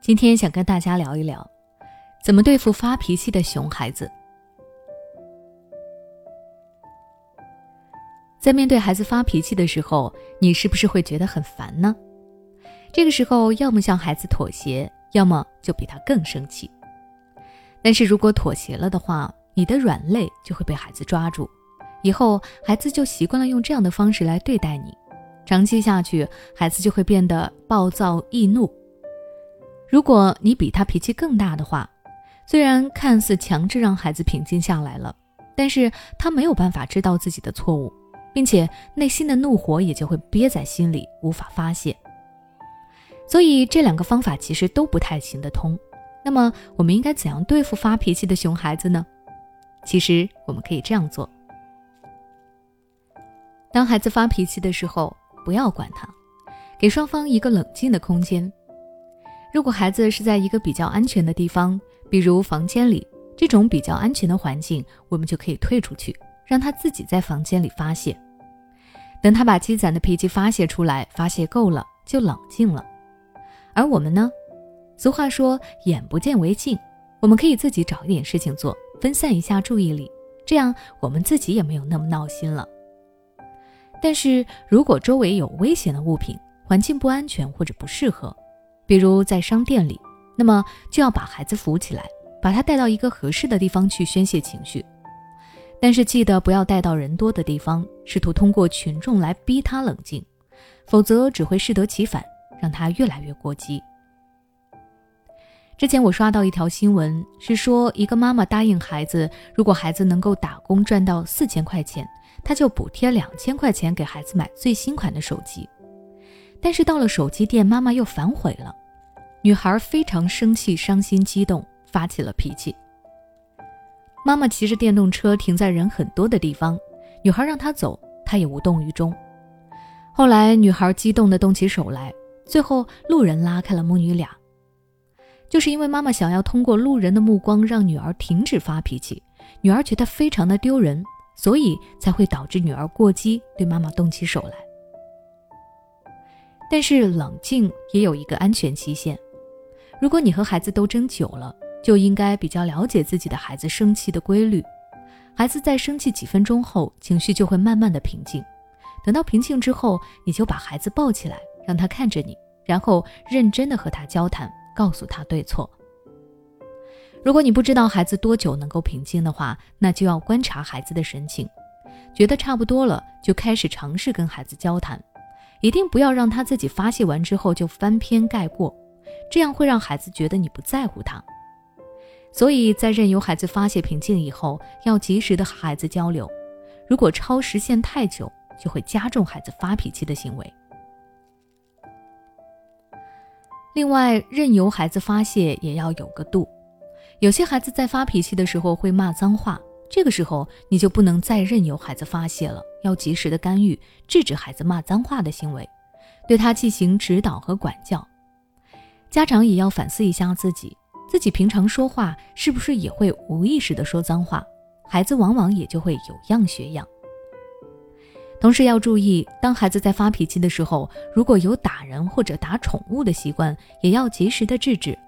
今天想跟大家聊一聊，怎么对付发脾气的熊孩子。在面对孩子发脾气的时候，你是不是会觉得很烦呢？这个时候，要么向孩子妥协，要么就比他更生气。但是如果妥协了的话，你的软肋就会被孩子抓住，以后孩子就习惯了用这样的方式来对待你，长期下去，孩子就会变得暴躁易怒。如果你比他脾气更大的话，虽然看似强制让孩子平静下来了，但是他没有办法知道自己的错误，并且内心的怒火也就会憋在心里，无法发泄。所以这两个方法其实都不太行得通。那么我们应该怎样对付发脾气的熊孩子呢？其实我们可以这样做：当孩子发脾气的时候，不要管他，给双方一个冷静的空间。如果孩子是在一个比较安全的地方，比如房间里这种比较安全的环境，我们就可以退出去，让他自己在房间里发泄。等他把积攒的脾气发泄出来，发泄够了，就冷静了。而我们呢？俗话说“眼不见为净”，我们可以自己找一点事情做，分散一下注意力，这样我们自己也没有那么闹心了。但是如果周围有危险的物品，环境不安全或者不适合，比如在商店里，那么就要把孩子扶起来，把他带到一个合适的地方去宣泄情绪。但是记得不要带到人多的地方，试图通过群众来逼他冷静，否则只会适得其反，让他越来越过激。之前我刷到一条新闻，是说一个妈妈答应孩子，如果孩子能够打工赚到四千块钱，他就补贴两千块钱给孩子买最新款的手机。但是到了手机店，妈妈又反悔了，女孩非常生气、伤心、激动，发起了脾气。妈妈骑着电动车停在人很多的地方，女孩让她走，她也无动于衷。后来女孩激动地动起手来，最后路人拉开了母女俩。就是因为妈妈想要通过路人的目光让女儿停止发脾气，女儿觉得非常的丢人，所以才会导致女儿过激，对妈妈动起手来。但是冷静也有一个安全期限，如果你和孩子斗争久了，就应该比较了解自己的孩子生气的规律。孩子在生气几分钟后，情绪就会慢慢的平静。等到平静之后，你就把孩子抱起来，让他看着你，然后认真的和他交谈。告诉他对错。如果你不知道孩子多久能够平静的话，那就要观察孩子的神情，觉得差不多了，就开始尝试跟孩子交谈。一定不要让他自己发泄完之后就翻篇盖过，这样会让孩子觉得你不在乎他。所以在任由孩子发泄平静以后，要及时的和孩子交流。如果超时限太久，就会加重孩子发脾气的行为。另外，任由孩子发泄也要有个度。有些孩子在发脾气的时候会骂脏话，这个时候你就不能再任由孩子发泄了，要及时的干预，制止孩子骂脏话的行为，对他进行指导和管教。家长也要反思一下自己，自己平常说话是不是也会无意识的说脏话，孩子往往也就会有样学样。同时要注意，当孩子在发脾气的时候，如果有打人或者打宠物的习惯，也要及时的制止。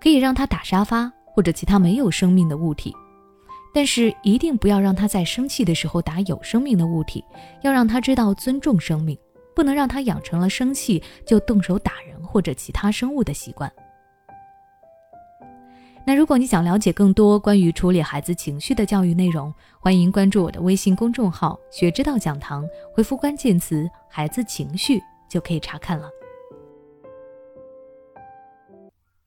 可以让他打沙发或者其他没有生命的物体，但是一定不要让他在生气的时候打有生命的物体，要让他知道尊重生命，不能让他养成了生气就动手打人或者其他生物的习惯。那如果你想了解更多关于处理孩子情绪的教育内容，欢迎关注我的微信公众号“学之道讲堂”，回复关键词“孩子情绪”就可以查看了。